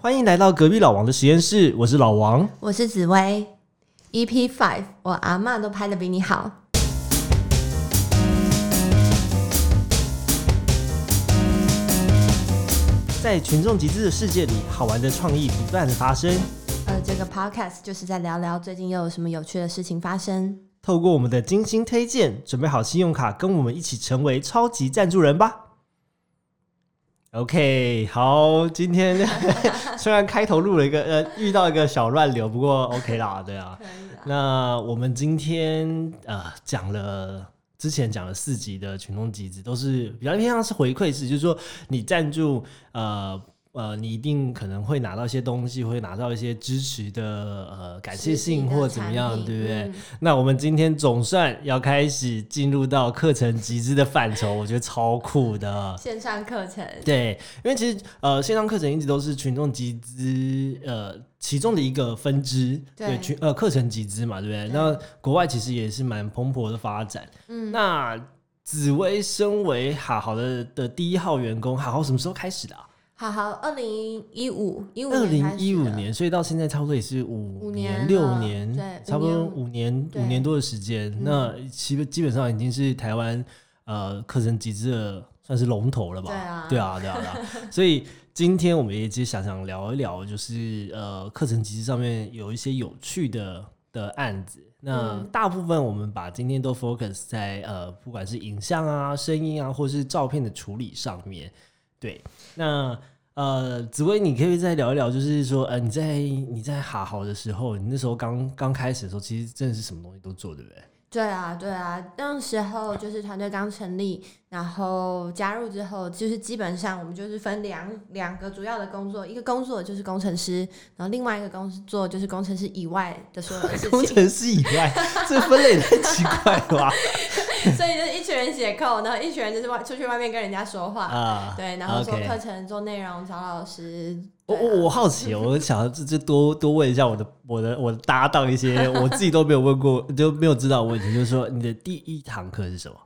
欢迎来到隔壁老王的实验室，我是老王。我是紫薇，EP Five，我阿嬷都拍的比你好。在群众集资的世界里，好玩的创意不断的发生。呃，这个 Podcast 就是在聊聊最近又有什么有趣的事情发生。透过我们的精心推荐，准备好信用卡，跟我们一起成为超级赞助人吧。OK，好，今天 虽然开头录了一个呃，遇到一个小乱流，不过 OK 啦，对啊。那我们今天呃讲了之前讲了四集的群众集资，都是比较偏向是回馈式，就是说你赞助呃。呃，你一定可能会拿到一些东西，会拿到一些支持的呃感谢信或怎么样，对不对？那我们今天总算要开始进入到课程集资的范畴，我觉得超酷的 线上课程。对，因为其实呃线上课程一直都是群众集资呃其中的一个分支，对群呃课程集资嘛，对不对？那国外其实也是蛮蓬勃的发展。嗯，那紫薇身为好好的的第一号员工，好好什么时候开始的？好好，二零一五一五二零一五年，所以到现在差不多也是五年六年，对，差不多五年五年多的时间。那基基本上已经是台湾呃课程集资的算是龙头了吧？对啊，对啊，对啊。所以今天我们也其实想想聊一聊，就是呃课程集资上面有一些有趣的的案子。那大部分我们把今天都 focus 在呃不管是影像啊、声音啊，或是照片的处理上面。对，那呃，紫薇，你可以再聊一聊，就是说，呃，你在你在哈豪的时候，你那时候刚刚开始的时候，其实真的是什么东西都做，对不对？对啊，对啊，那时候就是团队刚成立，然后加入之后，就是基本上我们就是分两两个主要的工作，一个工作就是工程师，然后另外一个工作就是工程师以外的所有事情。工程师以外，这分类太奇怪了吧？所以就是一群人写扣，然后一群人就是外出去外面跟人家说话啊，对，然后做课程、做内容、找老师。我我我好奇，我想这这多多问一下我的我的我的搭档一些 我自己都没有问过就没有知道问题，就是说你的第一堂课是什么？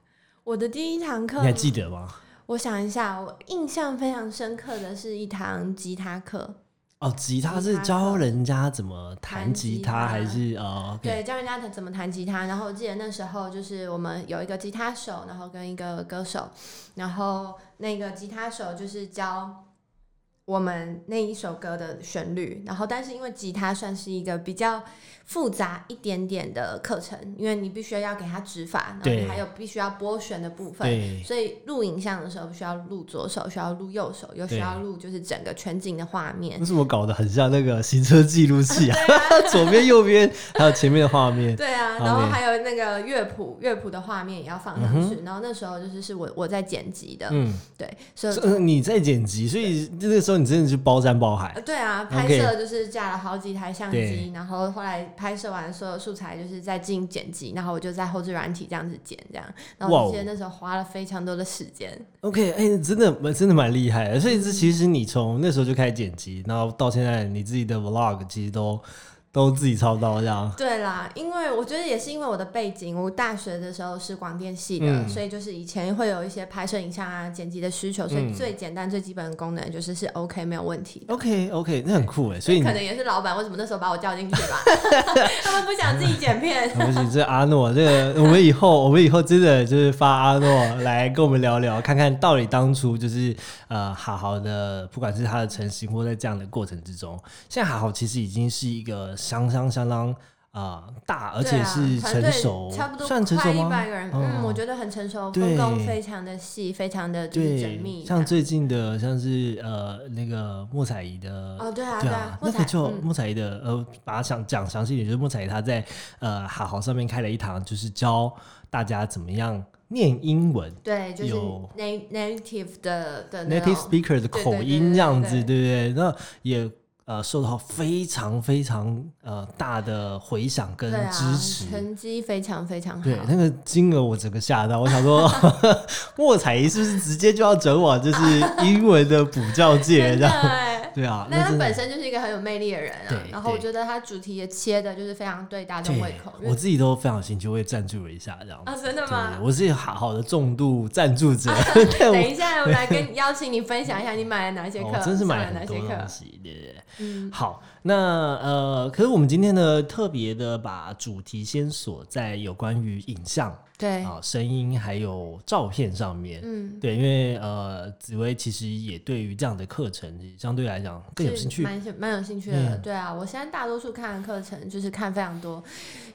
我的第一堂课你还记得吗？我想一下，我印象非常深刻的是一堂吉他课。哦，吉他是教人家怎么弹吉他，还是呃？对，教人家怎么弹吉他。然后我记得那时候就是我们有一个吉他手，然后跟一个歌手，然后那个吉他手就是教我们那一首歌的旋律。然后，但是因为吉他算是一个比较。复杂一点点的课程，因为你必须要给他指法，然后你还有必须要拨弦的部分，所以录影像的时候需要录左手，需要录右手，又需要录就是整个全景的画面。为什么搞得很像那个行车记录器啊？左边、右边还有前面的画面。对啊，然后还有那个乐谱，乐谱的画面也要放上去。然后那时候就是是我我在剪辑的，嗯，对，所以你在剪辑，所以那个时候你真的是包山包海。对啊，拍摄就是架了好几台相机，然后后来。拍摄完所有素材，就是在进行剪辑，然后我就在后置软体这样子剪，这样。然后我记得那时候花了非常多的时间。OK，哎，真的蛮真的蛮厉害的。所以这其实你从那时候就开始剪辑，然后到现在你自己的 Vlog 其实都。都自己操刀这样。对啦，因为我觉得也是因为我的背景，我大学的时候是广电系的，所以就是以前会有一些拍摄影像啊、剪辑的需求，所以最简单、最基本的功能就是是 OK 没有问题。OK OK，那很酷哎，所以可能也是老板为什么那时候把我叫进去吧？他们不想自己剪片。不行，这阿诺，这个我们以后我们以后真的就是发阿诺来跟我们聊聊，看看到底当初就是呃好好的，不管是他的成型或在这样的过程之中，现在好好其实已经是一个。相相相当啊大，而且是成熟，差不多算成熟吗？一百个人，嗯，我觉得很成熟，分工非常的细，非常的缜密。像最近的，像是呃那个莫彩仪的，哦对啊对啊，那个就莫彩仪的，呃，把它想讲详细一点，就是莫彩仪她在呃好好上面开了一堂，就是教大家怎么样念英文，对，就是 native 的的 native speaker 的口音这样子，对不对？那也。呃，受到非常非常呃大的回响跟支持，成绩非常非常好。对，那个金额我整个吓到，我想说，莫彩怡是不是直接就要整我就是英文的补教界 这样？对啊，那他本身就是一个很有魅力的人啊对。然后我对觉得他主题也切的就是非常对大众胃口。我自己都非常有兴趣，我也赞助了一下这样子。啊，真的对吗？我是好好的重度赞助者，等一下，我来跟邀请你分享一下你买了哪些课，哦，真是买了哪些课对对对。嗯，好，那呃，可是我们今天呢，特别的把主题先锁在有关于影像对，啊、声音还有照片上面。嗯，对，因为呃，紫薇其实也对于这样的课程相对来讲更有兴趣。蛮蛮有兴趣的。嗯对啊，我现在大多数看的课程就是看非常多，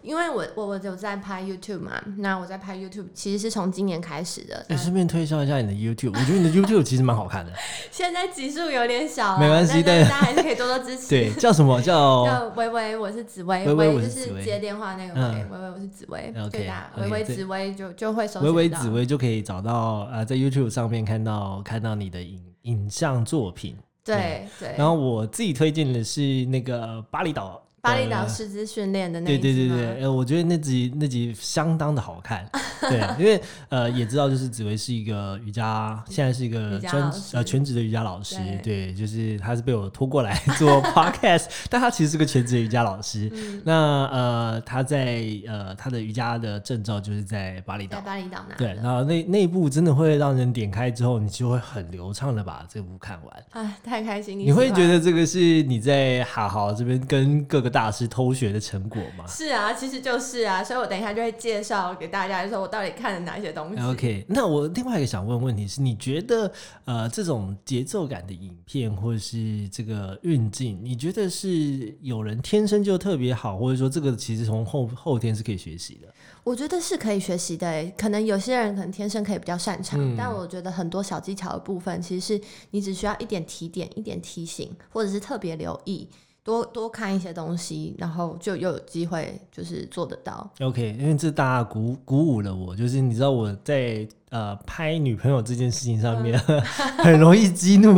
因为我我我有在拍 YouTube 嘛，那我在拍 YouTube 其实是从今年开始的，你但顺便推销一下你的 YouTube，我觉得你的 YouTube 其实蛮好看的。现在集数有点小啊，没关系大家还是可以多多支持。对，叫什么叫？叫微微，我是紫薇，微微我就是接电话那个微，嗯微微我是紫薇对的微微紫薇就就会搜微微紫薇就可以找到呃，在 YouTube 上面看到看到你的影影像作品。对对，然后我自己推荐的是那个巴厘岛。巴厘岛呃师资训练的那集吗？对对对，呃，我觉得那集那集相当的好看，对，因为呃也知道就是紫薇是一个瑜伽，现在是一个专呃全职的瑜伽老师，对。对，就是他是被我拖过来做 podcast，但他其实是个全职的瑜伽老师。嗯，那呃他在呃他的瑜伽的证照就是在巴厘岛，在巴厘岛拿对，然后那那一部真的会让人点开之后，你就会很流畅的把这部看完。哎，太开心，你会觉得这个是你在哈豪这边跟各个大师偷学的成果吗是啊，其实就是啊，所以我等一下就会介绍给大家，说我到底看了哪些东西。？OK，那我另外一个想问问题是，你觉得呃这种节奏感的影片或者是这个运镜，你觉得是有人天生就特别好，或者说这个其实从后后天是可以学习的？我觉得是可以学习的欸，可能有些人可能天生可以比较擅长，嗯但我觉得很多小技巧的部分，其实是你只需要一点提点、一点提醒，或者是特别留意，多多看一些东西，然后就又有机会就是做得到。OK，因为这大鼓鼓舞了我，就是你知道我在呃拍女朋友这件事情上面，很容易激怒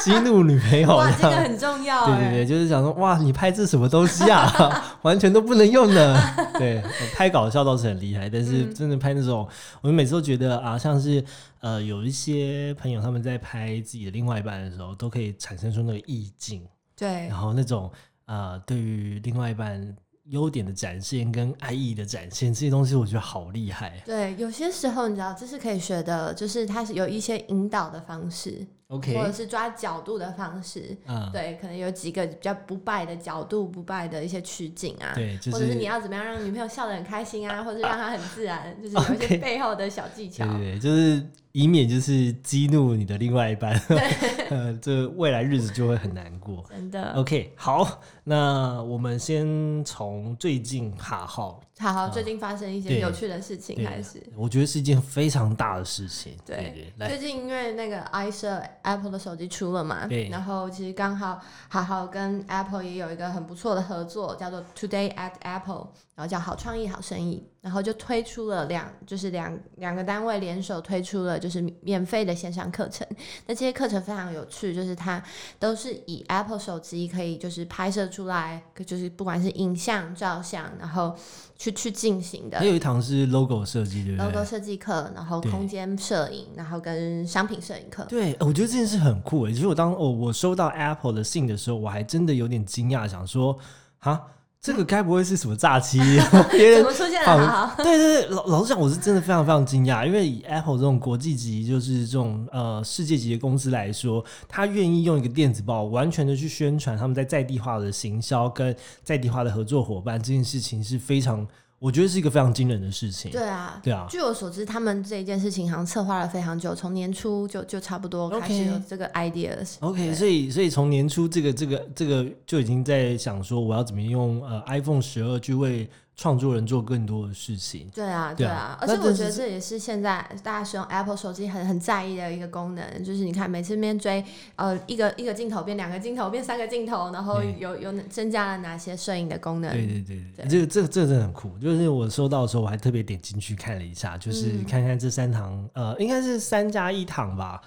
激怒女朋友哇，这个很重要哎。对对对，就是想说，哇，你拍这什么东西啊，完全都不能用的。对，拍搞笑倒是很厉害，但是嗯真的拍那种，我们每次都觉得啊，像是呃有一些朋友他们在拍自己的另外一半的时候，都可以产生出那个意境，对然后那种呃对于另外一半优点的展现跟爱意的展现，这些东西我觉得好厉害。对，有些时候你知道这是可以学的，就是它是有一些引导的方式，OK，，或者是抓角度的方式。嗯，对，可能有几个比较不败的角度、不败的一些取景啊，对，就或者是你。要怎么样让女朋友笑得很开心啊，或者是让她很自然，就是有一些背后的小技巧。对，就是以免就是激怒你的另外一半，呃，这未来日子就会很难过。真的，OK，好，那我们先从最近哈号，好好，最近发生一些有趣的事情开始。我觉得是一件非常大的事情。对最，近因为那个 i 设 Apple 的手机出了嘛对，然后其实刚好好好跟 Apple 也有一个很不错的合作，叫做 Today at Apple，然后叫好创意好生意，然后就推出了两就是两两个单位联手推出了就是免费的线上课程。那这些课程非常有趣，就是它都是以 Apple 手机可以就是拍摄出来，就是不管是影像、照相，然后去去进行的还。有一堂是 logo 设计，对不 logo？设计课，然后空间摄影，然后跟商品摄影课。对，我觉得这件事很酷诶。其实我当我我收到 Apple 的信的时候，我还真的有点惊讶，想说，哈，这个该不会是什么诈欺？别人怎么出现了？对对对，老老实讲，我是真的非常非常惊讶，因为以 Apple 这种国际级，就是这种呃世界级的公司来说，他愿意用一个电子报完全的去宣传他们在在地化的行销跟在地化的合作伙伴这件事情，是非常，我觉得是一个非常惊人的事情。对啊。对啊，据我所知，他们这一件事情好像策划了非常久，从年初就就差不多开始有这个 ideas。OK，所以所以从年初这个这个这个就已经在想说，我要怎么用呃 iPhone 十二去为创作人做更多的事情。对啊，对啊而且我觉得这也是现在大家使用 Apple 手机很很在意的一个功能，就是你看每次面追呃一个一个镜头变两个镜头变三个镜头，然后有有增加了哪些摄影的功能？对对对对，对这个这个这个真的很酷。就是我收到的时候，我还特别点进去看了一下，就是嗯看看这三堂，呃，应该是三加一堂吧。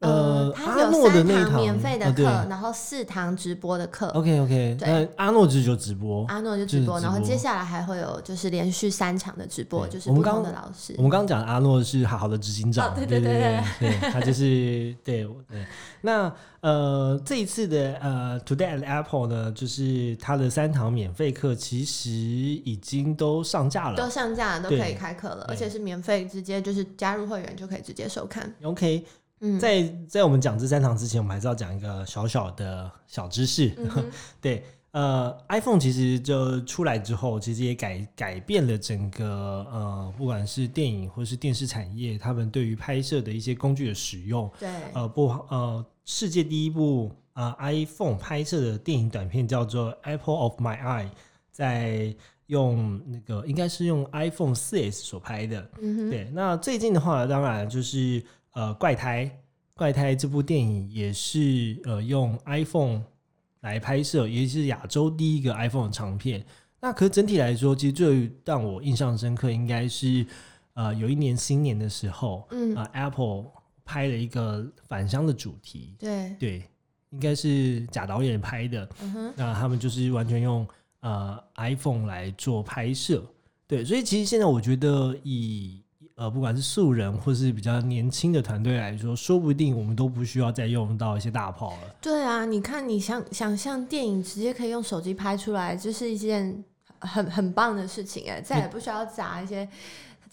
呃，他有阿诺的三那堂堂免费的课，然后四堂直播的课。OK OK，对那阿诺只有直播。阿诺就直播，然后接下来还会有就是连续三场的直播，就是不同的老师我。们刚刚讲的阿诺是好好的执行长，哦对对对对对对，他就是对对。那呃，这一次的呃 Today at Apple 呢，就是他的三堂免费课，其实已经都上架了都。上架了，都可以开课了，而且是免费，直接就是加入会员就可以直接收看。OK，嗯，在在我们讲这三堂之前，我们还是要讲一个小小的小知识。嗯 对，呃，iPhone 其实就出来之后，其实也改改变了整个呃，不管是电影或是电视产业，他们对于拍摄的一些工具的使用。对，呃，不，呃，世界第一部呃 iPhone 拍摄的电影短片叫做《Apple of My Eye》，在用那个应该是用 iPhone 4S 所拍的。嗯哼，对，那最近的话，当然就是呃，怪胎，怪胎这部电影也是呃用 iPhone 来拍摄，也是亚洲第一个 iPhone 的长片。那可是整体来说，其实最让我印象深刻，应该是呃有一年新年的时候，嗯，啊、Apple 拍了一个返乡的主题，对，对，应该是贾导演拍的。嗯哼，那他们就是完全用呃 iPhone 来做拍摄，对，所以其实现在我觉得以呃不管是素人或是比较年轻的团队来说，说不定我们都不需要再用到一些大炮了。对啊，你看，你想想象电影直接可以用手机拍出来，这是一件很很棒的事情哎，再也不需要砸一些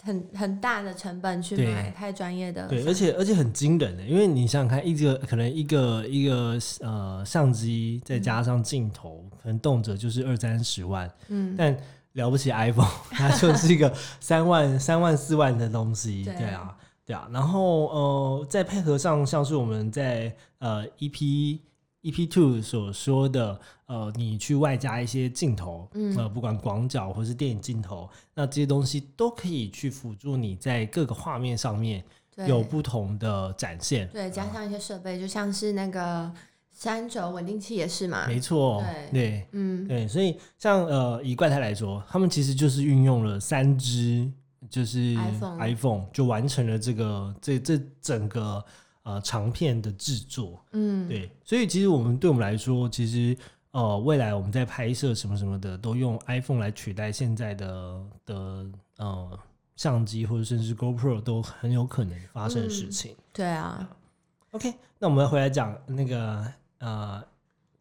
很很大的成本去买太专业的，对，而且而且很惊人的，因为你想想看，一个可能一个一个呃相机再加上镜头，可能动辄就是二三十万，嗯，但了不起 iPhone，它就是一个三万、三万、四万的东西，对对啊，对啊。然后呃，再配合上像是我们在呃 EP EP Two 所说的，呃，你去外加一些镜头，嗯呃，不管广角或是电影镜头，那这些东西都可以去辅助你在各个画面上面有不同的展现。对，加上一些设备，就像是那个三轴稳定器也是嘛，没错，对。对嗯，对，所以像呃以怪胎来说，他们其实就是运用了三支就是 iPhone iPhone 就完成了这个这这整个呃长片的制作。嗯，对，所以其实我们对我们来说，其实呃未来我们在拍摄什么什么的，都用 iPhone 来取代现在的的呃相机或者甚至 GoPro 都很有可能发生的事嗯情。对啊，OK，那我们回来讲那个呃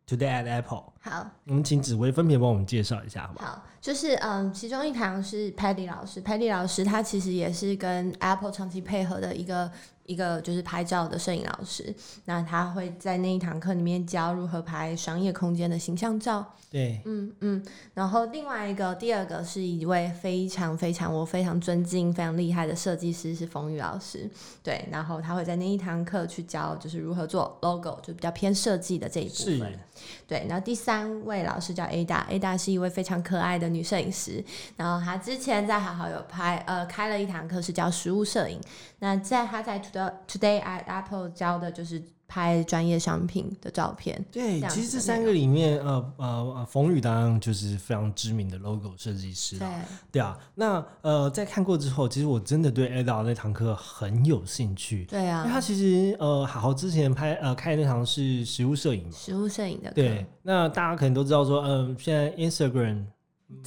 Today at Apple。好。我们请紫薇分别帮我们介绍一下，好不好？好，就是嗯，其中一堂是 Paddy 老师，Paddy 老师他其实也是跟 Apple 长期配合的一个一个就是拍照的摄影老师，那他会在那一堂课里面教如何拍商业空间的形象照，对，嗯嗯，然后另外一个第二个是一位非常非常我非常尊敬、非常厉害的设计师是冯宇老师，对，然后他会在那一堂课去教就是如何做 logo，就比较偏设计的这一部分。对，然后第三位老师叫 Ada，Ada 是一位非常可爱的女摄影师，然后她之前在好好有拍呃开了一堂课是教实物摄影，那在她在 Today Today at Apple 教的就是拍专业商品的照片，对，其实这三个里面，呃呃呃，冯宇当然就是非常知名的 logo 设计师对啦。对。啊，那呃，在看过之后，其实我真的对 Ada 那堂课很有兴趣，对因为他啊，其实呃，好好之前拍呃开的那堂是实物摄影嘛，实物摄影的课，对，那大家可能都知道说，嗯、现在 Instagram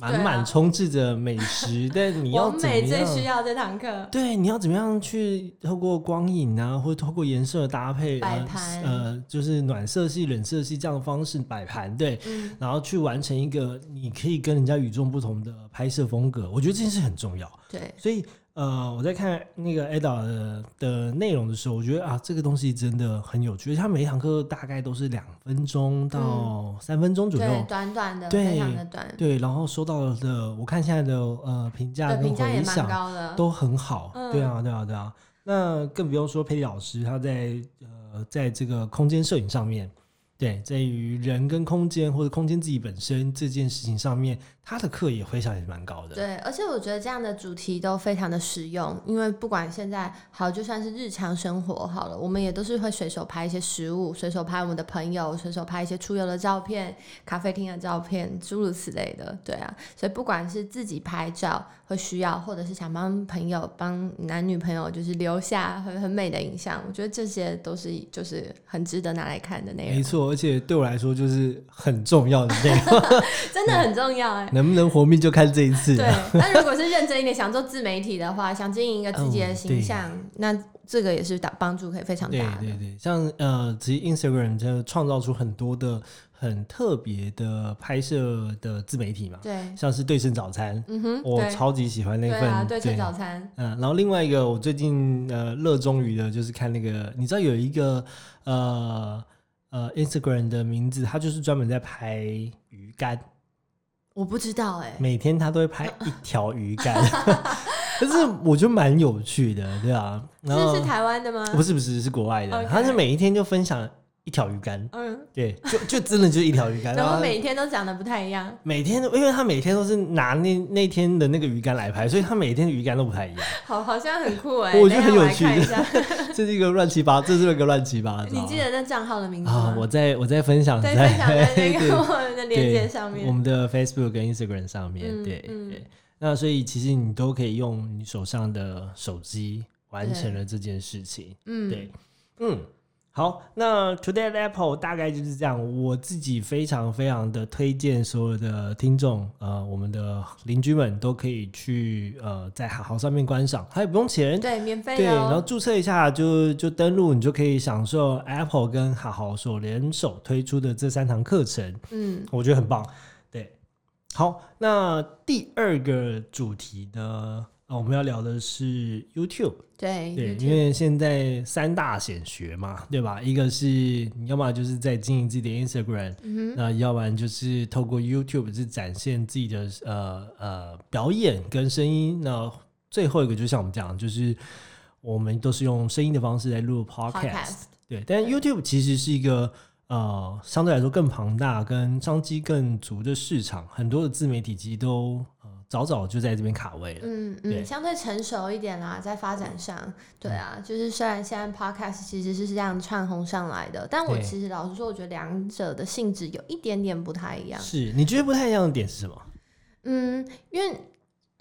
满满充斥着美食，但你要怎么样？最需要这堂课，对，你要怎么样去透过光影啊，或者透过颜色的搭配，呃摆盘。呃，就是暖色系、冷色系这样的方式摆盘，对，嗯，然后去完成一个你可以跟人家与众不同的拍摄风格，我觉得这件事很重要。对，所以呃，我在看那个 Ada 的的内容的时候，我觉得啊，这个东西真的很有趣。他每一堂课大概都是两分钟到三分钟左右。对，短短的，对非常的短，对，然后收到的，我看现在的呃评价，跟回响，都很好。嗯对啊，对啊，对啊。那更不用说佩蒂老师他在呃在这个空间摄影上面，对，在于人跟空间或者空间自己本身这件事情上面，他的课也回响也是蛮高的。对，而且我觉得这样的主题都非常的实用，因为不管现在好，就算是日常生活好了，我们也都是会随手拍一些食物，随手拍我们的朋友，随手拍一些出游的照片、咖啡厅的照片，诸如此类的。对啊，所以不管是自己拍照会需要，或者是想帮朋友、帮男女朋友，就是留下很很美的影像，我觉得这些都是就是很值得拿来看的内容。没错。而且对我来说就是很重要的内容，真的很重要哎。能不能活命就看这一次。对，那如果是认真一点，想做自媒体的话，想经营一个自己的形象，那这个也是打帮助可以非常大的。对对对，像呃，其实 Instagram 就创造出很多的很特别的拍摄的自媒体嘛。对，像是对称早餐，嗯哼，我超级喜欢那份对称早餐。嗯，然后另外一个我最近呃热衷于的就是看那个，你知道有一个呃。呃，Instagram 的名字，它就是专门在拍鱼竿。我不知道哎，每天他都会拍一条鱼竿，可是我觉得蛮有趣的，对啊。这是台湾的吗？不是不是，是国外的。他是每一天就分享。一条鱼竿，嗯，对，就就真的就是一条鱼竿，然后每天都长得不太一样。每天都，因为他每天都是拿那那天的那个鱼竿来拍，所以他每天的鱼竿都不太一样。好，好像很酷哎，我觉得很有趣。这是一个乱七八，这是一个乱七八糟。你记得那账号的名字吗？我在我在分享，在分享在那个 我们的链接上面，我们的 Facebook 跟 Instagram 上面。对对，那所以其实你都可以用你手上的手机完成了这件事情。嗯，对，嗯。好，那 Today Apple 大概就是这样。我自己非常非常的推荐所有的听众，呃，我们的邻居们都可以去呃在好好上面观赏，它也不用钱，对，免费。对，然后注册一下就就登录，你就可以享受 Apple 跟好好所联手推出的这三堂课程。嗯，我觉得很棒。对，好，那第二个主题呢？啊，我们要聊的是 YouTube，对对，因为现在三大显学嘛，对吧？一个是你要么就是在经营自己的 Instagram，那要不然就是透过 YouTube 是展现自己的呃呃表演跟声音。那最后一个就像我们讲，就是我们都是用声音的方式来录 Podcast，对。但 YouTube 其实是一个呃相对来说更庞大、跟商机更足的市场，很多的自媒体其实都。早早就在这边卡位了，嗯嗯，相对成熟一点啦，在发展上，对。啊，就是虽然现在 podcast 其实是这样串红上来的，但我其实老实说，我觉得两者的性质有一点点不太一样。是你觉得不太一样的点是什么？嗯，因为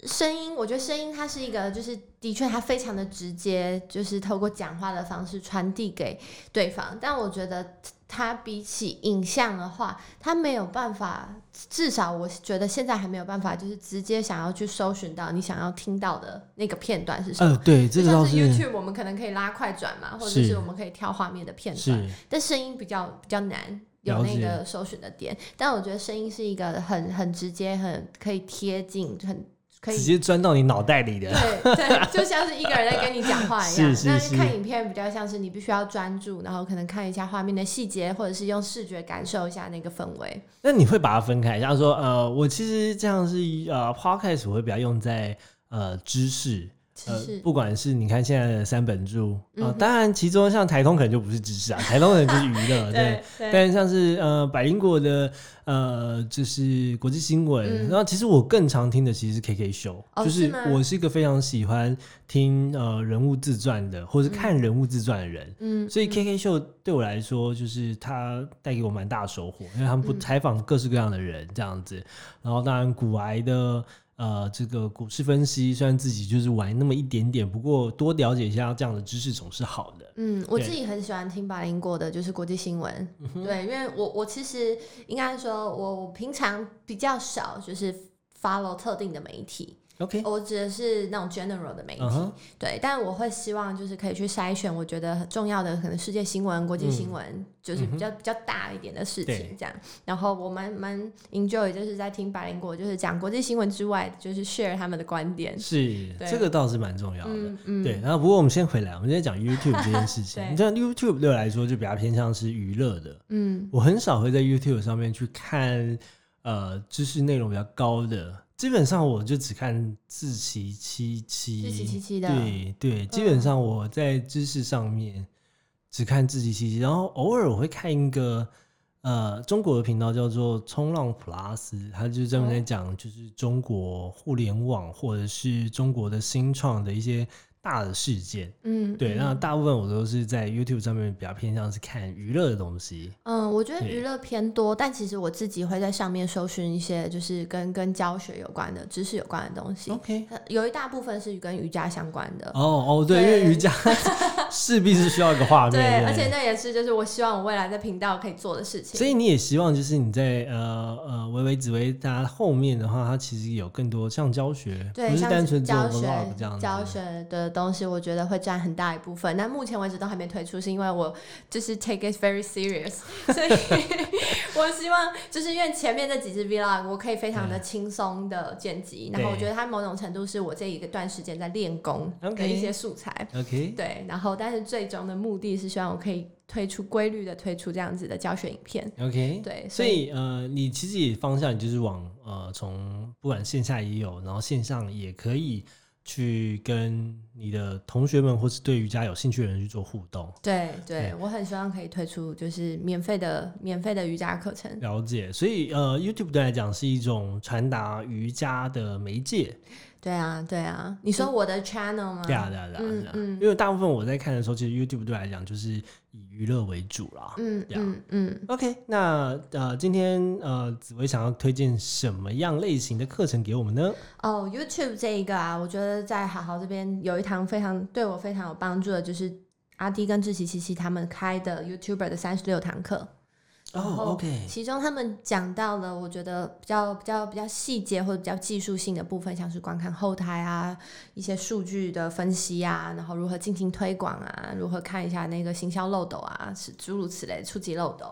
声音，我觉得声音它是一个，就是的确他非常的直接，就是透过讲话的方式传递给对方，但我觉得。他比起影像的话，他没有办法，至少我觉得现在还没有办法，就是直接想要去搜寻到你想要听到的那个片段是什么。呃，对，这个是 YouTube，我们可能可以拉快转嘛，或者是我们可以挑画面的片段，但声音比较比较难有那个搜寻的点。但我觉得声音是一个很很直接、很可以贴近、很。直接钻到你脑袋里的，对对，就像是一个人在跟你讲话一样。是是是。看影片比较像是你必须要专注，然后可能看一下画面的细节，或者是用视觉感受一下那个氛围。那你会把它分开，像说呃，我其实这样是呃，podcast 我会比较用在呃知识。呃，不管是你看现在的三本柱啊，当然其中像台通可能就不是知识啊，台通可能就是娱乐，对。但像是呃百灵果的呃就是国际新闻，然后其实我更常听的其实是 K K 秀，就是我是一个非常喜欢听呃人物自传的，或是看人物自传的人，嗯，所以 K K 秀对我来说就是它带给我蛮大的收获，因为他们不采访各式各样的人这样子，然后当然古癌的。呃，这个股市分析虽然自己就是玩那么一点点，不过多了解一下这样的知识总是好的。嗯，我自己很喜欢听百灵果的，就是国际新闻。对，因为我我其实应该说，我我平常比较少就是 follow 特定的媒体。OK，我指的是那种 general 的媒体，对，但我会希望就是可以去筛选，我觉得很重要的可能世界新闻、国际新闻，就是比较比较大一点的事情这样。然后我蛮蛮 enjoy 就是在听百灵果，就是讲国际新闻之外，就是 share 他们的观点。是，这个倒是蛮重要的。嗯对，然后不过我们先回来，我们先讲 YouTube 这件事情。你像 YouTube 对我来说就比较偏向是娱乐的。嗯，我很少会在 YouTube 上面去看呃知识内容比较高的。基本上我就只看自习七七，自七七七的，对对，基本上我在知识上面只看自习七七，然后偶尔我会看一个呃中国的频道叫做冲浪 Plus，他就专门在讲就是中国互联网或者是中国的新创的一些。大的事件，嗯，对，那大部分我都是在 YouTube 上面比较偏向是看娱乐的东西。嗯，我觉得娱乐偏多，但其实我自己会在上面搜寻一些就是跟跟教学有关的知识有关的东西。OK，有一大部分是跟瑜伽相关的。哦哦，对，因为瑜伽 势必是需要一个画面，对，而且那也是就是我希望我未来在频道可以做的事情。所以你也希望就是你在呃呃微微紫薇大家后面的话，它其实有更多像教学，对，不是单纯教学这样教学的东西，我觉得会占很大一部分。那目前为止都还没推出，是因为我就是 take it very serious，所以 我希望就是因为前面这几支 vlog 我可以非常的轻松的剪辑，然后我觉得它某种程度是我这一个段时间在练功的一些素材。OK，对，然后但是最终的目的是希望我可以推出规律的推出这样子的教学影片。OK，对，所以呃，你其实也方向你就是往呃从不管线下也有，然后线上也可以。去跟你的同学们或是对瑜伽有兴趣的人去做互动。对对，我很希望可以推出就是免费的免费的瑜伽课程。了解，所以呃，YouTube 对来讲是一种传达瑜伽的媒介。对啊，对啊，你说我的 channel 吗？对啊，对啊，对啊，嗯嗯，因为大部分我在看的时候，其实 YouTube 对来讲就是以娱乐为主啦。嗯嗯嗯。OK，那呃，今天呃，紫薇想要推荐什么样类型的课程给我们呢？哦，YouTube 这一个啊，我觉得在好好这边有一堂非常对我非常有帮助的，就是阿迪跟志奇琪琪他们开的 YouTuber 的三十六堂课。哦，OK，其中他们讲到了，我觉得比较比较比较细节或者比较技术性的部分，像是观看后台啊，一些数据的分析啊，然后如何进行推广啊，如何看一下那个行销漏斗啊，是诸如此类触及漏斗。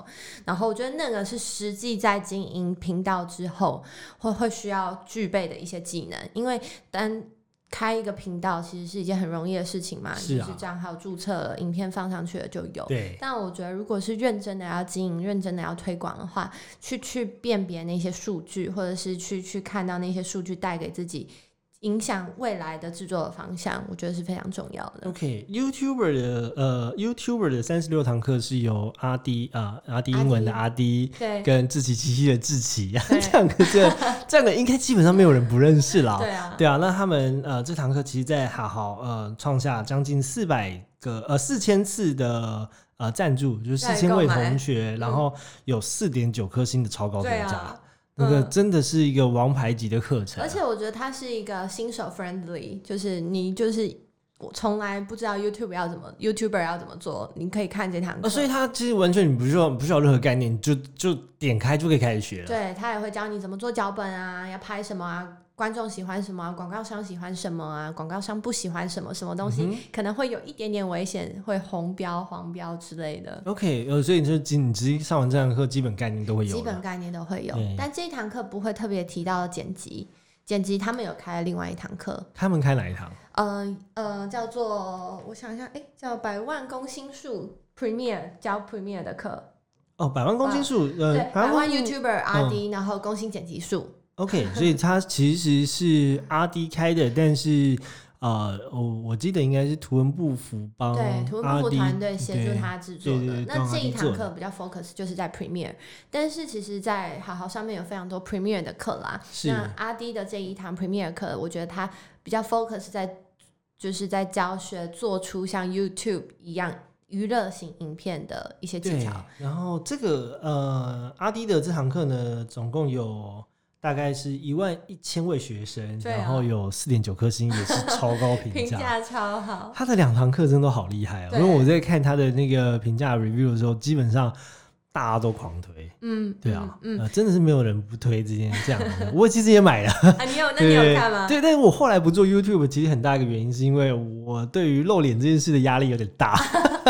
然后我觉得那个是实际在经营频道之后会会需要具备的一些技能，因为当开一个频道其实是一件很容易的事情嘛，是啊，账号注册了，影片放上去了就有。对。但我觉得，如果是认真的要经营、认真的要推广的话，去去辨别那些数据，或者是去去看到那些数据带给自己。影响未来的制作的方向，我觉得是非常重要的。OK，YouTuber 的呃，YouTuber 的三十六堂课是由阿迪啊，阿迪英文的阿迪，对，跟志奇七七的志奇，这样这这样的应该基本上没有人不认识啦。对啊，对啊，那他们呃这堂课其实，在好好呃创下将近四百个呃四千次的呃赞助，就是四千位同学，然后有四点九颗星的超高评价。那个真的是一个王牌级的课程，而且我觉得它是一个新手 friendly，就是你就是我从来不知道 YouTube 要怎么 YouTuber 要怎么做，你可以看这堂课。所以它其实完全你不需要不需要任何概念，就就点开就可以开始学了。对他也会教你怎么做脚本啊，要拍什么啊。观众喜欢什么？广告商喜欢什么啊？广告商不喜欢什么？什么东西可能会有一点点危险，会红标、黄标之类的。OK，呃，所以就你直接上完这堂课，基本概念都会有。基本概念都会有，但这一堂课不会特别提到剪辑。剪辑他们有开另外一堂课。他们开哪一堂？呃呃，叫做我想一下，哎，叫百万工薪术 Premiere 教 Premiere 的课。哦，百万工薪术，呃，百万 YouTuber 阿 D，然后工薪剪辑术。OK，所以它其实是阿 D 开的，但是呃，我我记得应该是图文不服帮对图文不符团队协助他制作的。那这一堂课比较 focus 就是在 Premiere，但是其实，在好好上面有非常多 Premiere 的课啦。那阿 D 的这一堂 Premiere 课，我觉得他比较 focus 在就是在教学做出像 YouTube 一样娱乐型影片的一些技巧。然后这个呃阿迪的这堂课呢，总共有。大概是一万一千位学生，然后有四点九颗星，也是超高评价，评价超好。他的两堂课真的都好厉害哦，因为我在看他的那个评价 review 的时候，基本上大家都狂推。嗯，对啊，嗯，真的是没有人不推这件这样的。我其实也买了。啊，你有？那你有看吗？对，但是我后来不做 YouTube，其实很大一个原因是因为我对于露脸这件事的压力有点大。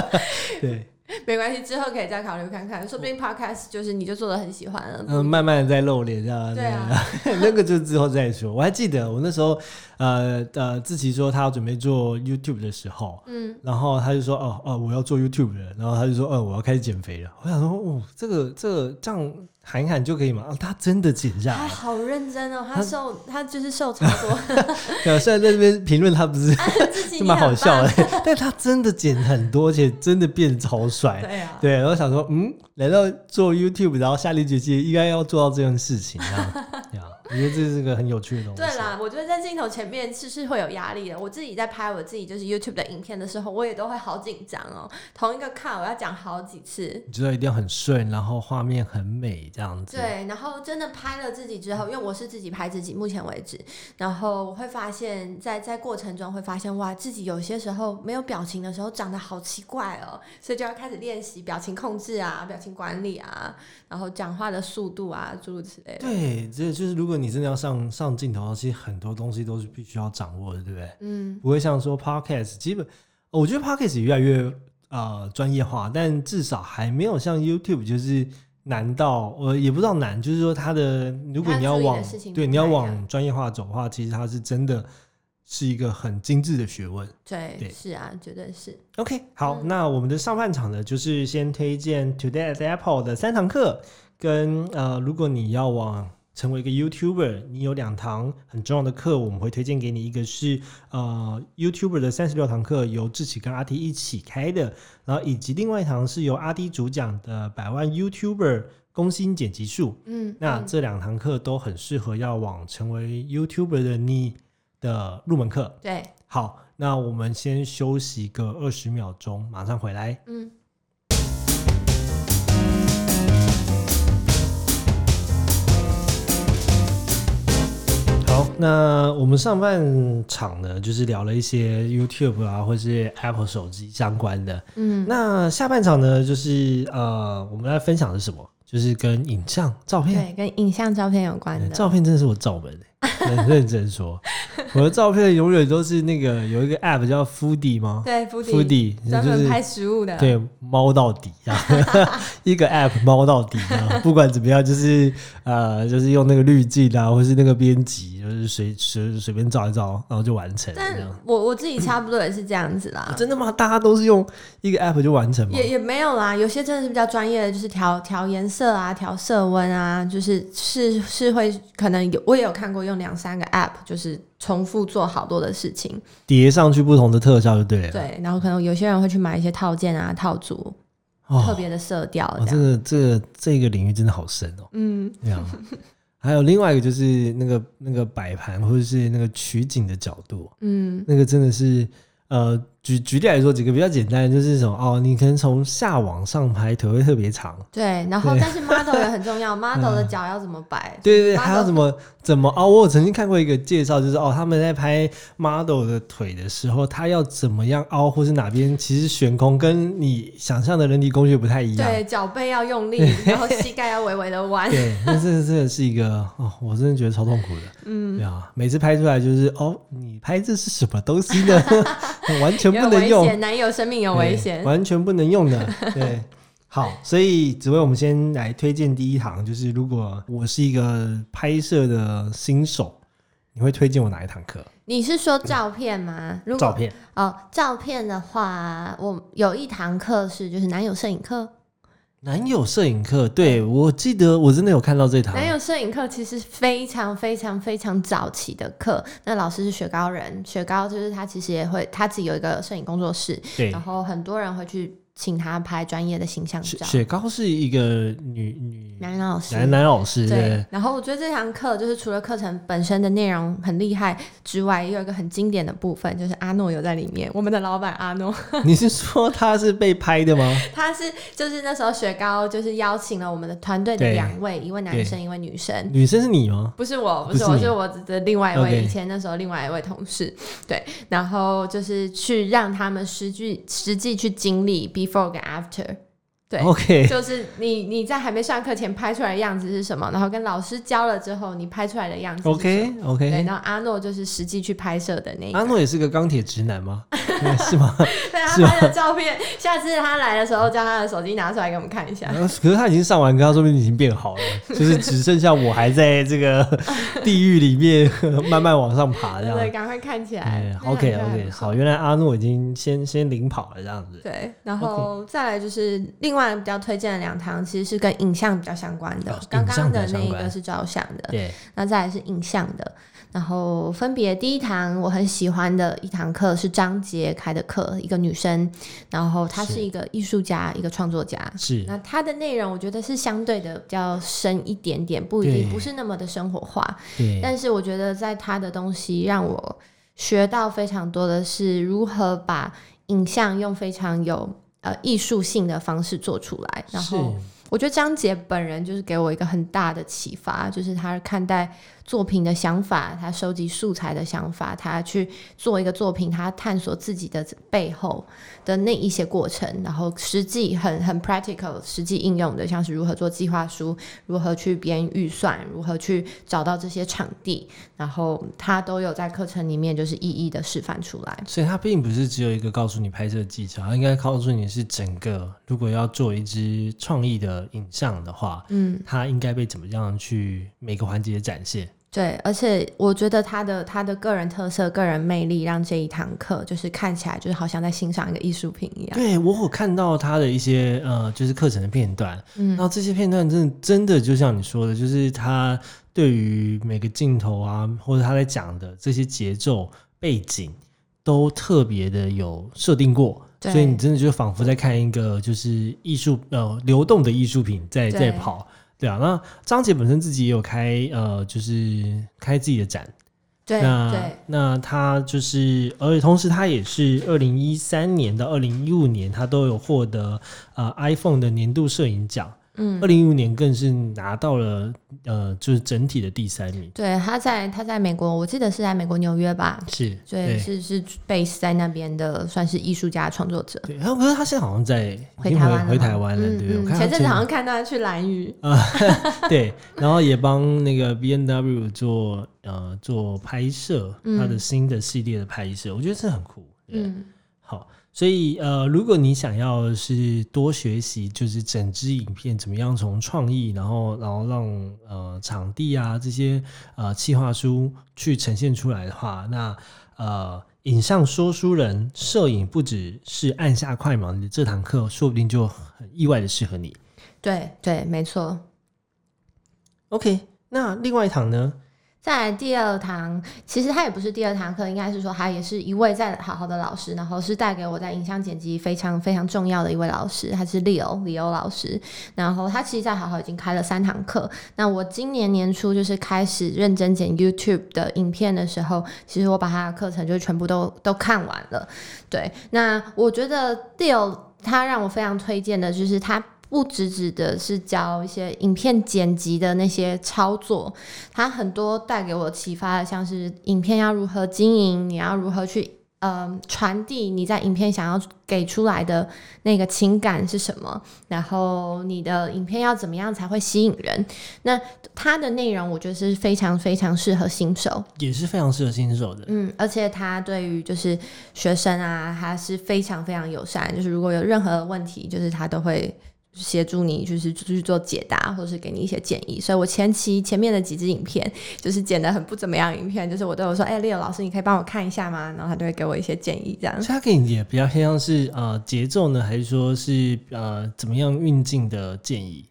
对。没关系，之后可以再考虑看看，说不定 podcast 就是你就做的很喜欢了。嗯，慢慢的在露脸这样。对啊，那个就之后再说。我还记得我那时候，呃呃，志奇说他要准备做 YouTube 的时候，嗯，然后他就说哦哦，我要做 YouTube 了，然后他就说哦，我要开始减肥了。我想说哦，这个这个这样喊一喊就可以嘛？啊，他真的剪下来，他好认真哦，他瘦，他就是瘦超多。对啊，虽然在这边评论他不是，自己这 蛮好笑的。但他真的剪很多，而且真的变得超帅。对啊，对，然后想说，嗯，来到做 YouTube，然后下定决心应该要做到这件事情，啊，我觉得这是个很有趣的东西。对啦，我觉得在镜头前面是是会有压力的。我自己在拍我自己就是 YouTube 的影片的时候，我也都会好紧张哦。同一个看我要讲好几次，你知道一定要很顺，然后画面很美这样子。对，然后真的拍了自己之后，因为我是自己拍自己，目前为止，然后我会发现，在在过程中会发现，哇，自己有些时候没有表情的时候长得好奇怪哦，所以就要开始练习表情控制啊，表情管理啊，然后讲话的速度啊，诸如此类的。对，这就是如果你真的要上上镜头，其实很多东西都是必须要掌握的，对不对？嗯，不会像说 Podcast，基本我觉得 Podcast 越来越呃专业化，但至少还没有像 YouTube 就是难到呃也不知道难，就是说它的如果你要往对你要往专业化走的话，其实它是真的是一个很精致的学问。对，对是啊，绝对是。OK，好，嗯那我们的上半场呢，就是先推荐 Today at Apple 的三堂课，跟呃，如果你要往成为一个 YouTuber，你有两堂很重要的课，我们会推荐给你，一个是呃 YouTuber 的三十六堂课，由志奇跟阿 T 一起开的，然后以及另外一堂是由阿 T 主讲的百万 YouTuber 工薪剪辑术。嗯，嗯那这两堂课都很适合要往成为 YouTuber 的你的入门课。对，好，那我们先休息个二十秒钟，马上回来。嗯。好，那我们上半场呢，就是聊了一些 YouTube 啊，或是 Apple 手机相关的。嗯，那下半场呢，就是呃，我们来分享的是什么？就是跟影像、照片。对，跟影像照片有关的。哎照片真的是我罩门欸，很认真说，我的照片永远都是那个有一个 App 叫 Foodie 吗对，，？Foodie 就是专门拍食物的。对，猫到底啊，一个 app 猫到底啊，不管怎么样，就是呃，就是用那个滤镜啊，或是那个编辑，就是随随随便照一照，然后就完成这但样。我我自己差不多也是这样子啦啊，真的吗？大家都是用一个 app 就完成吗？也也没有啦，有些真的是比较专业的，就是调调颜色啊，调色温啊，就是是是会可能有我也有看过用两三个 app，就是重复做好多的事情。叠上去不同的特效就对了。对，然后可能有些人会去买一些套件啊、套组，哦，特别的色调哦，这。个这个这个领域真的好深哦。嗯，这样，还有另外一个就是那个那个摆盘或者是那个取景的角度，嗯，那个真的是，呃，举举例来说，几个比较简单，就是什么哦，你可能从下往上拍，腿会特别长，对，然后但是 model 也很重要，model 的脚要怎么摆？对对对还要怎么怎么哦，我有曾经看过一个介绍，就是哦，他们在拍 model 的腿的时候，他要怎么样凹，或是哪边其实悬空，跟你想象的人体工学不太一样。对，脚背要用力，然后膝盖要微微的弯。对，那这个真的是一个哦，我真的觉得超痛苦的。嗯，对啊，每次拍出来就是哦，你拍这是什么东西呢？完全不能用，男友生命有危对险。完全不能用的。对，好，所以紫薇，我们先来推荐第一堂，就是如果我是一个拍摄的新手，你会推荐我哪一堂课？你是说照片吗？如果照片哦，照片的话，我有一堂课是就是男友摄影课。男友摄影课，对我记得我真的有看到这堂。男友摄影课其实非常非常非常早期的课，那老师是雪糕人，雪糕就是他其实也会他自己有一个摄影工作室，对然，后很多人会去请他拍专业的形象照。雪雪糕是一个女女男老师，男男老师，对对，，然后我觉得这堂课就是除了课程本身的内容很厉害之外，也有一个很经典的部分，就是阿诺有在里面。我们的老板阿诺，你是说他是被拍的吗？他是就是那时候雪糕就是邀请了我们的团队的两位，一位男生，一位女生。女生是你吗？不是我，不是我，不是是我的另外一位以前那时候另外一位同事，对，然后就是去让他们实际实际去经历 before 跟 after，对 OK，就是你你在还没上课前拍出来的样子是什么，然后跟老师教了之后你拍出来的样子是什么 OK 对，OK，然后阿诺就是实际去拍摄的那一个，阿诺也是个钢铁直男吗？是吗？对他拍的照片，下次他来的时候叫他的手机拿出来给我们看一下。可是他已经上完课，他说不定已经变好了，就是只剩下我还在这个地狱里面慢慢往上爬这样。对对，赶快看起来哎。，OK OK，好，原来阿诺已经先先领跑了这样子。对，然后再来就是另外比较推荐的两堂其实是跟影像比较相关的，刚刚的那一个是照相的，对，那再来是影像的。然后分别第一堂我很喜欢的一堂课是张杰开的课，一个女生，然后她是一个艺术家，一个创作家。是。那她的内容我觉得是相对的比较深一点点，不一定不是那么的生活化。对。但是我觉得在她的东西让我学到非常多的是如何把影像用非常有呃艺术性的方式做出来。然后我觉得张杰本人就是给我一个很大的启发，就是他看待。作品的想法，他收集素材的想法，他去做一个作品，他探索自己的背后的那一些过程，然后实际很很 practical，实际应用的，像是如何做计划书，如何去编预算，如何去找到这些场地，然后他都有在课程里面就是一一的示范出来。所以，他并不是只有一个告诉你拍摄技巧，他应该告诉你是整个，如果要做一支创意的影像的话，嗯，他应该被怎么样去每个环节展现。对，而且我觉得他的他的个人特色、个人魅力，让这一堂课就是看起来就是好像在欣赏一个艺术品一样。对我有看到他的一些呃，就是课程的片段，嗯，然后这些片段真的真的就像你说的，就是他对于每个镜头啊，或者他在讲的这些节奏、背景，都特别的有设定过，所以你真的就仿佛在看一个就是艺术呃流动的艺术品在在跑。对啊，那张姐本身自己也有开呃，就是开自己的展。对，那那他就是，而且同时他也是二零一三年到二零一五年，他都有获得呃 iPhone 的年度摄影奖。嗯，二零一五年更是拿到了呃，就是整体的第三名。对，他在他在美国，我记得是在美国纽约吧？是，对，是是 base 在那边的，算是艺术家创作者。对，然后可是他现在好像在回台湾回台湾了，对不对？前阵子好像看到他去蓝屿 啊，对，然后也帮那个 B N W 做呃做拍摄，他的新的系列的拍摄，我觉得这很酷。嗯，好。所以，呃，如果你想要是多学习，就是整支影片怎么样从创意，然后，然后让呃场地啊这些呃企划书去呈现出来的话，那呃影像说书人摄影不只是按下快门这堂课，说不定就很意外的适合你。对对，没错。OK，那另外一堂呢？在第二堂，其实他也不是第二堂课，应该是说他也是一位在好好的老师，然后是带给我在影像剪辑非常非常重要的一位老师，他是 Leo Leo 老师。然后他其实，在好好已经开了三堂课。那我今年年初就是开始认真剪 YouTube 的影片的时候，其实我把他的课程就全部都都看完了。对，那我觉得 Leo 他让我非常推荐的就是他。不只指的是教一些影片剪辑的那些操作，它很多带给我启发的，像是影片要如何经营，你要如何去呃传递你在影片想要给出来的那个情感是什么，然后你的影片要怎么样才会吸引人？那它的内容我觉得是非常非常适合新手，也是非常适合新手的。嗯，而且它对于就是学生啊，它是非常非常友善，就是如果有任何问题，就是它都会。协助你就是去做解答，或者是给你一些建议。所以我前期前面的几支影片就是剪的很不怎么样，影片就是我都有说，哎，Leo 老师，你可以帮我看一下吗？然后他就会给我一些建议，这样。他给你也比较偏向是呃节奏呢，还是说是呃怎么样运镜的建议？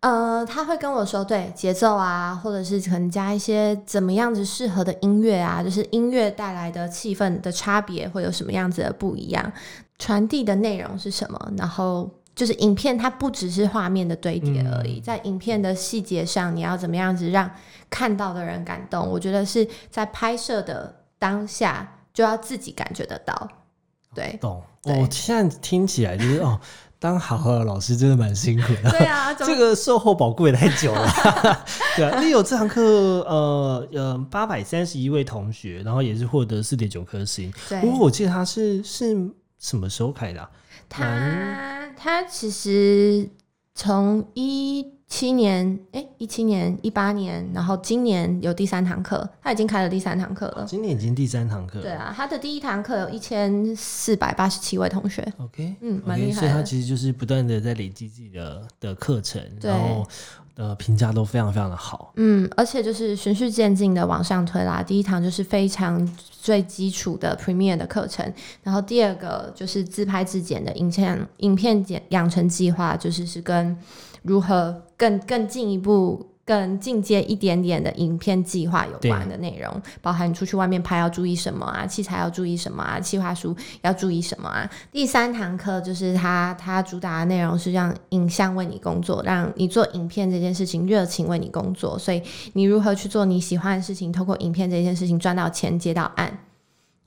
呃，他会跟我说，对节奏啊，或者是可能加一些怎么样子适合的音乐啊，就是音乐带来的气氛的差别会有什么样子的不一样，传递的内容是什么，然后。就是影片，它不只是画面的堆叠而已，在影片的细节上，你要怎么样子让看到的人感动？我觉得是在拍摄的当下就要自己感觉得到。对，懂。我现在听起来就是哦，当好好的老师真的蛮辛苦的。对啊，这个售后保贵太久了。对啊，你有这堂课，呃呃，八百三十一位同学，然后也是获得四点九颗星。不过我记得他是是什么时候开的？他他其实从一七年，哎，一七年、一八年，然后今年有第三堂课，他已经开了第三堂课了。今年已经第三堂课。对啊，他的第一堂课有一千四百八十七位同学。OK，嗯，蛮厉害。所以他其实就是不断的在累积自己的的课程，然后呃评价都非常非常的好。嗯，而且就是循序渐进的往上推啦。第一堂就是非常最基础的 Premiere 的课程，然后第二个就是自拍自剪的影像影片剪养成计划，就是是跟。如何更更进一步、更进阶一点点的影片计划有关的内容，包含出去外面拍要注意什么啊，器材要注意什么啊，计划书要注意什么啊。第三堂课就是他他主打的内容是让影像为你工作，让你做影片这件事情热情为你工作，所以你如何去做你喜欢的事情，透过影片这件事情赚到钱、接到案。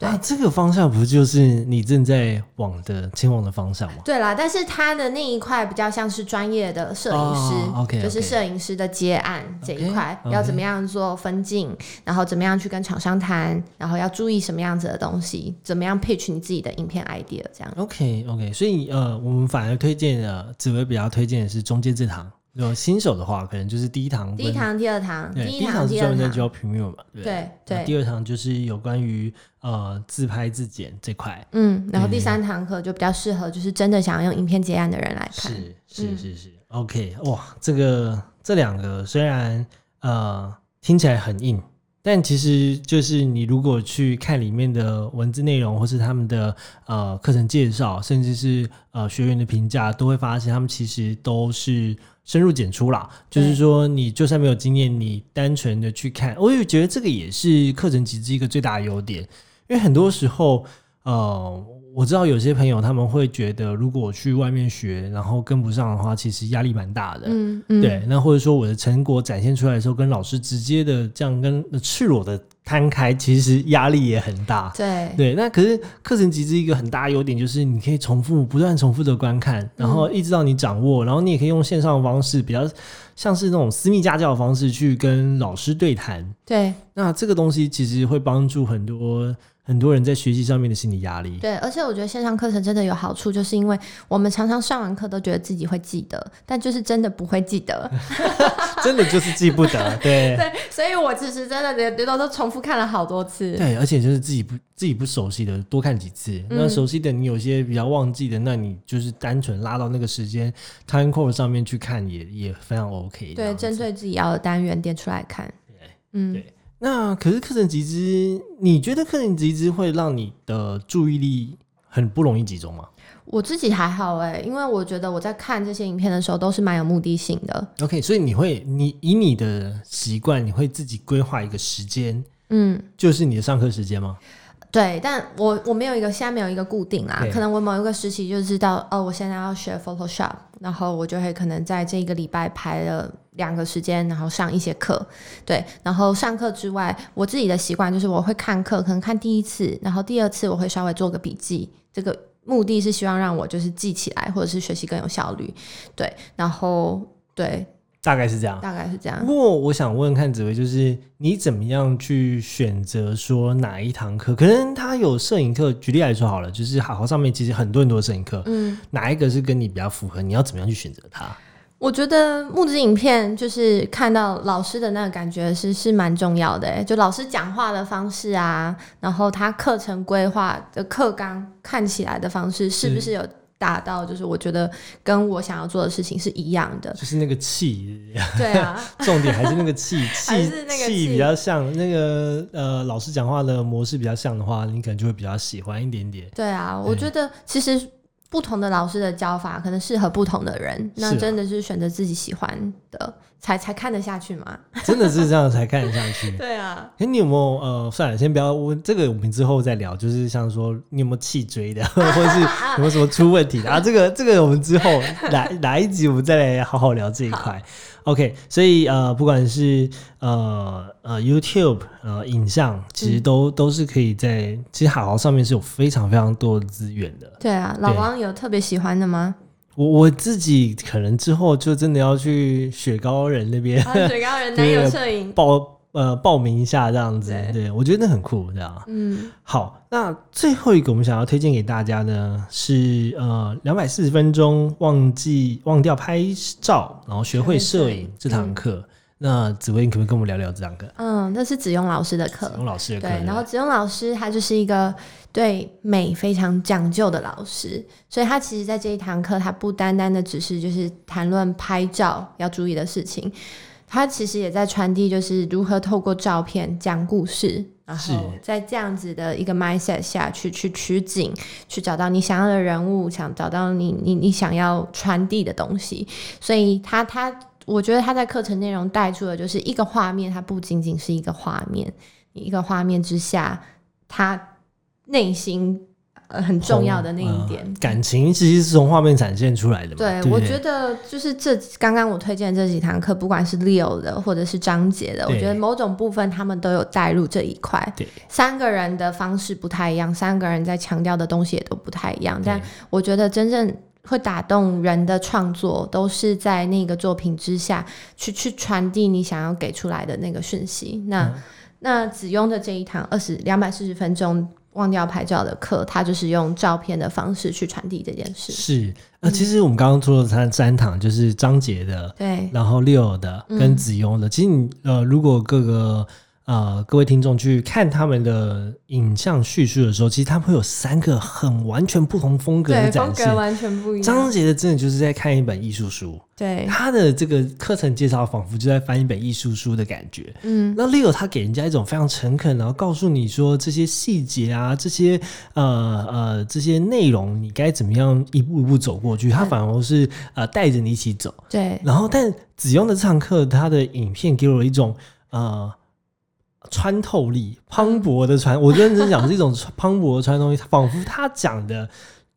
那这个方向不就是你正在往的前往的方向吗？对啦，但是他的那一块比较像是专业的摄影师，OK，，就是摄影师的接案这一块，要怎么样做分镜，然后怎么样去跟厂商谈，然后要注意什么样子的东西，怎么样 pitch 你自己的影片 idea 这样。OK OK，所以呃，我们反而推荐的紫薇比较推荐的是中间这堂。有新手的话，可能就是第一堂，第一堂、第二堂，第一堂是专门在教 Premium 嘛，对。对。第二堂就是有关于呃自拍自剪这块，嗯，然后第三堂课就比较适合就是真的想要用影片结案的人来看，是是是是，OK，哇，这个这两个虽然呃听起来很硬。但其实就是你如果去看里面的文字内容，或是他们的呃课程介绍，甚至是呃学员的评价，都会发现他们其实都是深入简出啦。就是说，你就算没有经验，你单纯的去看，我也觉得这个也是课程集资一个最大的优点，因为很多时候呃。我知道有些朋友他们会觉得，如果我去外面学，然后跟不上的话，其实压力蛮大的。嗯嗯，对。那或者说我的成果展现出来的时候，跟老师直接的这样跟赤裸的摊开，其实压力也很大。对对。那可是课程集资一个很大优点就是你可以重复不断重复的观看，然后一直到你掌握，然后你也可以用线上的方式，比较像是那种私密家教的方式去跟老师对谈。对。那这个东西其实会帮助很多。很多人在学习上面的心理压力，对，而且我觉得线上课程真的有好处，就是因为我们常常上完课都觉得自己会记得，但就是真的不会记得，真的就是记不得，对。对，所以我其实真的觉得都重复看了好多次，对，而且就是自己不自己不熟悉的多看几次，那熟悉的你有些比较忘记的，那你就是单纯拉到那个时间 time code 上面去看也也非常 OK，对，针对自己要的单元点出来看，对，嗯，对。那可是课程集资，你觉得课程集资会让你的注意力很不容易集中吗？我自己还好哎，因为我觉得我在看这些影片的时候都是蛮有目的性的。OK，所以你会，你以你的习惯，你会自己规划一个时间，嗯，就是你的上课时间吗？对，但我我没有一个，现在没有一个固定啦。可能我某一个时期就知道，哦，我现在要学 Photoshop，然后我就会可能在这一个礼拜排了两个时间，然后上一些课。对，然后上课之外，我自己的习惯就是我会看课，可能看第一次，然后第二次我会稍微做个笔记。这个目的是希望让我就是记起来，或者是学习更有效率。对，然后对。大概是这样，大概是这样。不过我想问看紫薇，就是你怎么样去选择说哪一堂课？可能他有摄影课，举例来说好了，就是好好上面其实很多很多摄影课，嗯，哪一个是跟你比较符合？你要怎么样去选择它？我觉得木子影片就是看到老师的那个感觉是是蛮重要的，就老师讲话的方式啊，然后他课程规划的课纲看起来的方式是不是有？达到就是我觉得跟我想要做的事情是一样的，就是那个气，对啊，重点还是那个气 气气比较像那个呃老师讲话的模式比较像的话，你可能就会比较喜欢一点点。对啊，我觉得其实不同的老师的教法可能适合不同的人，那真的是选择自己喜欢的。才才看得下去吗？真的是这样才看得下去。对啊。哎，你有没有呃，算了，先不要问这个，我们之后再聊。就是像说，你有没有气追的，或者是有没有什么出问题的啊？这个这个，我们之后来哪一集我们再来好好聊这一块。OK，所以呃，不管是呃呃 YouTube 呃影像，其实都都是可以在其实好好上面是有非常非常多的资源的。对啊，老王有特别喜欢的吗？我我自己可能之后就真的要去雪糕人那边，雪糕人男友摄影 报呃报名一下这样子。对，我觉得那很酷，这样。嗯，好，那最后一个我们想要推荐给大家呢是呃两百四十分钟忘记忘掉拍照，然后学会摄影这堂课。那紫薇，你可不可以跟我们聊聊这堂课？嗯，那是子庸老师的课。子庸老师的课。对，然后子庸老师他就是一个对美非常讲究的老师，所以他其实在这一堂课，他不单单的只是就是谈论拍照要注意的事情，他其实也在传递就是如何透过照片讲故事，然后在这样子的一个 mindset 下去去取景，去找到你想要的人物，想找到你你你想要传递的东西，所以他他。我觉得他在课程内容带出的就是一个画面，它不仅仅是一个画面，一个画面之下，他内心呃很重要的那一点感情，其实是从画面展现出来的。对，我觉得就是这刚刚我推荐这几堂课，不管是 Leo 的或者是张杰的，我觉得某种部分他们都有带入这一块。对，三个人的方式不太一样，三个人在强调的东西也都不太一样，但我觉得真正。会打动人的创作，都是在那个作品之下去去传递你想要给出来的那个讯息。那那子庸的这一堂二十两百四十分钟忘掉拍照的课，他就是用照片的方式去传递这件事。是，呃，其实我们刚刚说的三三堂就是张杰的，对，然后六的跟子庸的。其实你呃，如果各个。呃，各位听众去看他们的影像叙述的时候，其实他们会有三个很完全不同风格的展现，完全不一样。张杰的真的就是在看一本艺术书，对他的这个课程介绍仿佛就在翻一本艺术书的感觉。嗯，那 Leo 他给人家一种非常诚恳，然后告诉你说这些细节啊，这些呃呃这些内容，你该怎么样一步一步走过去。他反而是呃带着你一起走。对，然后但子庸的这堂课，他的影片给我一种呃。穿透力磅礴的穿，我认真讲是一种 磅礴的穿透力，仿佛他讲的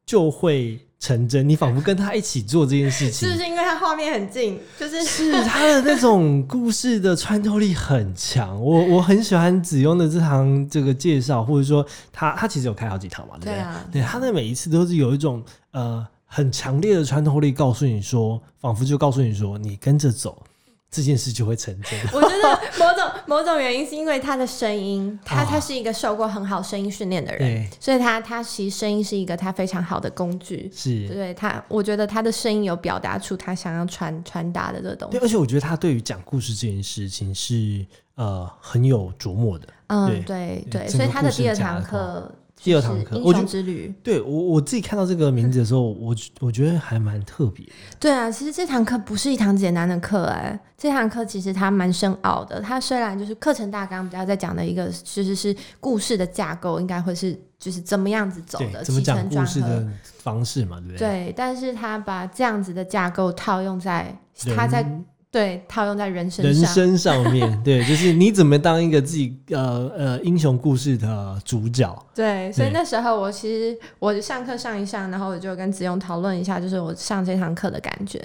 就会成真，你仿佛跟他一起做这件事情。是不是因为他画面很近？就是是他的那种故事的穿透力很强。我我很喜欢子庸的这堂这个介绍，或者说他他其实有开好几堂嘛，对不对？对，他的每一次都是有一种呃很强烈的穿透力，告诉你说，仿佛就告诉你说，你跟着走。这件事就会成真。我觉得某种 某种原因是因为他的声音，他他是一个受过很好声音训练的人，所以他他其实声音是一个他非常好的工具。是，对他，我觉得他的声音有表达出他想要传传达的这个东西。对，而且我觉得他对于讲故事这件事情是呃很有琢磨的。嗯，对对，所以他的第二堂课。第二堂课，英雄之旅。对我我自己看到这个名字的时候，我我觉得还蛮特别。对啊，其实这堂课不是一堂简单的课哎，这堂课其实它蛮深奥的。它虽然就是课程大纲比较在讲的一个，其实是故事的架构，应该会是就是怎么样子走的，怎么讲故事的方式嘛，对不对？对，但是他把这样子的架构套用在他在。对，套用在人生人生上面，对，就是你怎么当一个自己呃呃英雄故事的主角。对，所以那时候我其实我上课上一上，然后我就跟子勇讨论一下，就是我上这堂课的感觉，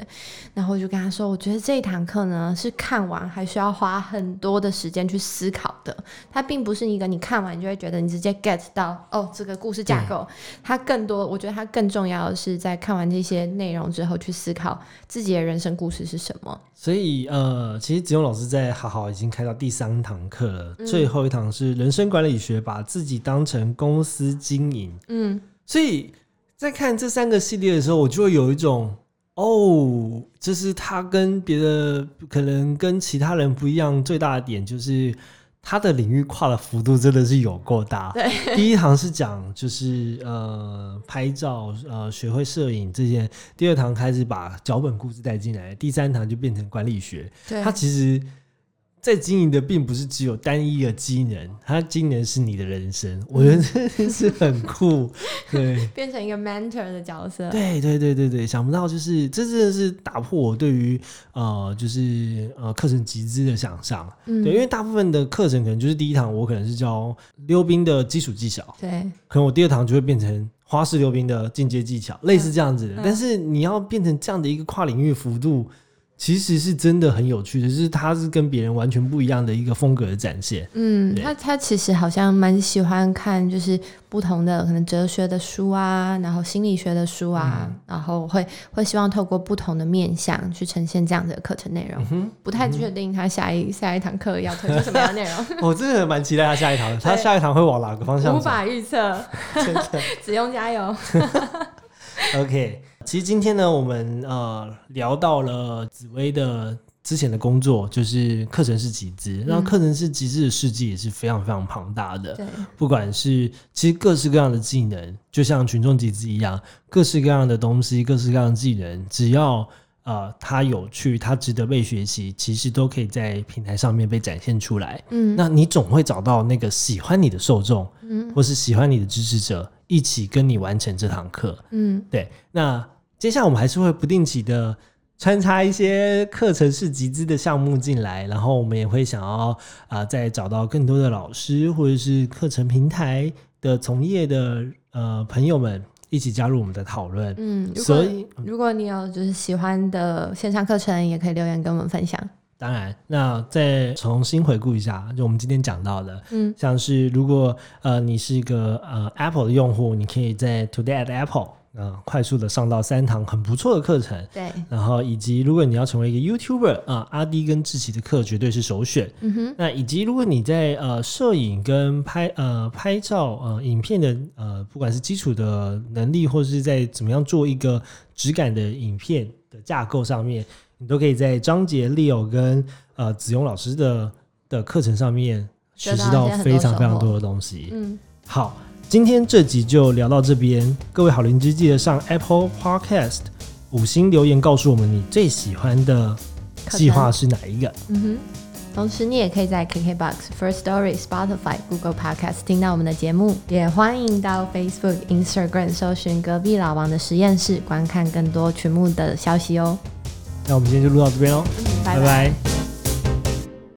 然后我就跟他说，我觉得这一堂课呢是看完还需要花很多的时间去思考的，它并不是一个你看完你就会觉得你直接 get 到哦这个故事架构，它更多，我觉得它更重要的是在看完这些内容之后去思考自己的人生故事是什么。所以呃，其实子勇老师在好好已经开到第三堂课了，最后一堂是人生管理学，把自己当成公司经营。嗯，所以在看这三个系列的时候，我就会有一种哦，就是他跟别的可能跟其他人不一样，最大的点就是。他的领域跨的幅度真的是有够大。对，第一堂是讲就是呃拍照呃学会摄影这些，第二堂开始把脚本故事带进来，第三堂就变成管理学。对，他其实。在经营的并不是只有单一的机能，它技能是你的人生，我觉得真是很酷。对，变成一个 mentor 的角色。对对对对对，想不到就是这真的是打破我对于呃就是呃课程集资的想象。嗯，对，因为大部分的课程可能就是第一堂我可能是教溜冰的基础技巧，对，可能我第二堂就会变成花式溜冰的进阶技巧，类似这样子的。但是你要变成这样的一个跨领域幅度。其实是真的很有趣的，是他是跟别人完全不一样的一个风格的展现。嗯，他他其实好像蛮喜欢看，就是不同的可能哲学的书啊，然后心理学的书啊，然后会会希望透过不同的面向去呈现这样的课程内容。不太确定他下一下一堂课要推出什么样内容。我 真的蛮期待他下一堂，他下一堂会往哪个方向？无法预测，只用加油。OK。其实今天呢，我们呃聊到了紫薇的之前的工作，就是课程是集资。然后课程是集资的事迹也是非常非常庞大的。对，不管是其实各式各样的技能，就像群众集资一样，各式各样的东西，各式各样的技能，只要呃它有趣，它值得被学习，其实都可以在平台上面被展现出来。嗯，那你总会找到那个喜欢你的受众，嗯，或是喜欢你的支持者，一起跟你完成这堂课。嗯，对，那。接下来我们还是会不定期的穿插一些课程式集资的项目进来，然后我们也会想要啊再找到更多的老师或者是课程平台的从业的呃朋友们一起加入我们的讨论。嗯，所以如果你有就是喜欢的线上课程，也可以留言跟我们分享。当然，那再重新回顾一下，就我们今天讲到的，嗯，像是如果呃你是一个呃 Apple 的用户，你可以在 Today at Apple。嗯，快速的上到三堂很不错的课程，对，然后以及如果你要成为一个 YouTuber 啊，阿迪跟志奇的课绝对是首选。嗯哼，那以及如果你在呃摄影跟拍呃拍照呃影片的呃不管是基础的能力，或者是在怎么样做一个质感的影片的架构上面，你都可以在张杰、Leo 跟呃子庸老师的的课程上面学习到非常非常多的东西。嗯，好。今天这集就聊到这边，各位好邻居记得上 Apple Podcast 五星留言告诉我们你最喜欢的计划是哪一个。嗯哼，同时你也可以在 KKBox、First Story、Spotify、Google Podcast 听到我们的节目，也欢迎到 Facebook、Instagram 搜寻隔壁老王的实验室，观看更多群目的消息哦。那我们今天就录到这边喽，拜拜。